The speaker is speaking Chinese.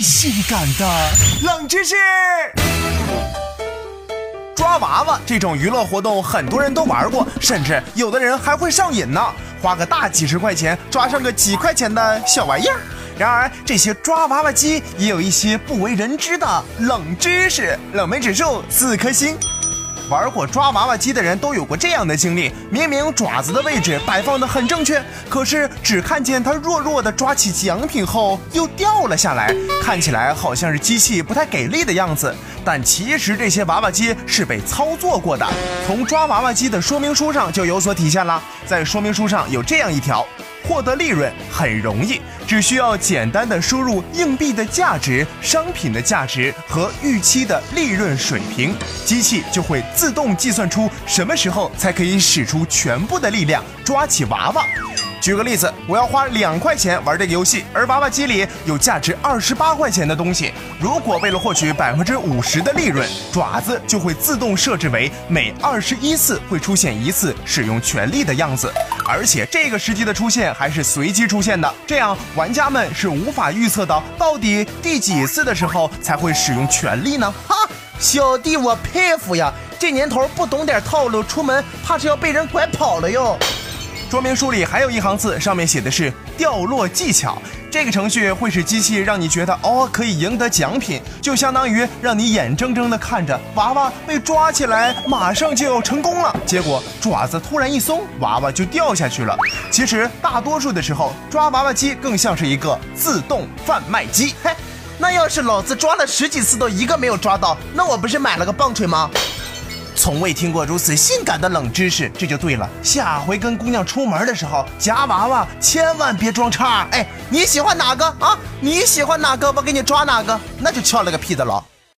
性感的冷知识。抓娃娃这种娱乐活动，很多人都玩过，甚至有的人还会上瘾呢。花个大几十块钱抓上个几块钱的小玩意儿。然而，这些抓娃娃机也有一些不为人知的冷知识，冷门指数四颗星。玩过抓娃娃机的人都有过这样的经历：明明爪子的位置摆放的很正确，可是只看见它弱弱的抓起奖品后又掉了下来，看起来好像是机器不太给力的样子。但其实这些娃娃机是被操作过的，从抓娃娃机的说明书上就有所体现了。在说明书上有这样一条。获得利润很容易，只需要简单的输入硬币的价值、商品的价值和预期的利润水平，机器就会自动计算出什么时候才可以使出全部的力量抓起娃娃。举个例子，我要花两块钱玩这个游戏，而娃娃机里有价值二十八块钱的东西。如果为了获取百分之五十的利润，爪子就会自动设置为每二十一次会出现一次使用权力的样子，而且这个时机的出现还是随机出现的，这样玩家们是无法预测到到底第几次的时候才会使用全力呢？哈，小弟我佩服呀！这年头不懂点套路，出门怕是要被人拐跑了哟。说明书里还有一行字，上面写的是掉落技巧。这个程序会使机器让你觉得哦可以赢得奖品，就相当于让你眼睁睁地看着娃娃被抓起来，马上就要成功了。结果爪子突然一松，娃娃就掉下去了。其实大多数的时候，抓娃娃机更像是一个自动贩卖机。嘿，那要是老子抓了十几次都一个没有抓到，那我不是买了个棒槌吗？从未听过如此性感的冷知识，这就对了。下回跟姑娘出门的时候夹娃娃，千万别装叉。哎，你喜欢哪个啊？你喜欢哪个，我给你抓哪个，那就翘了个屁的了。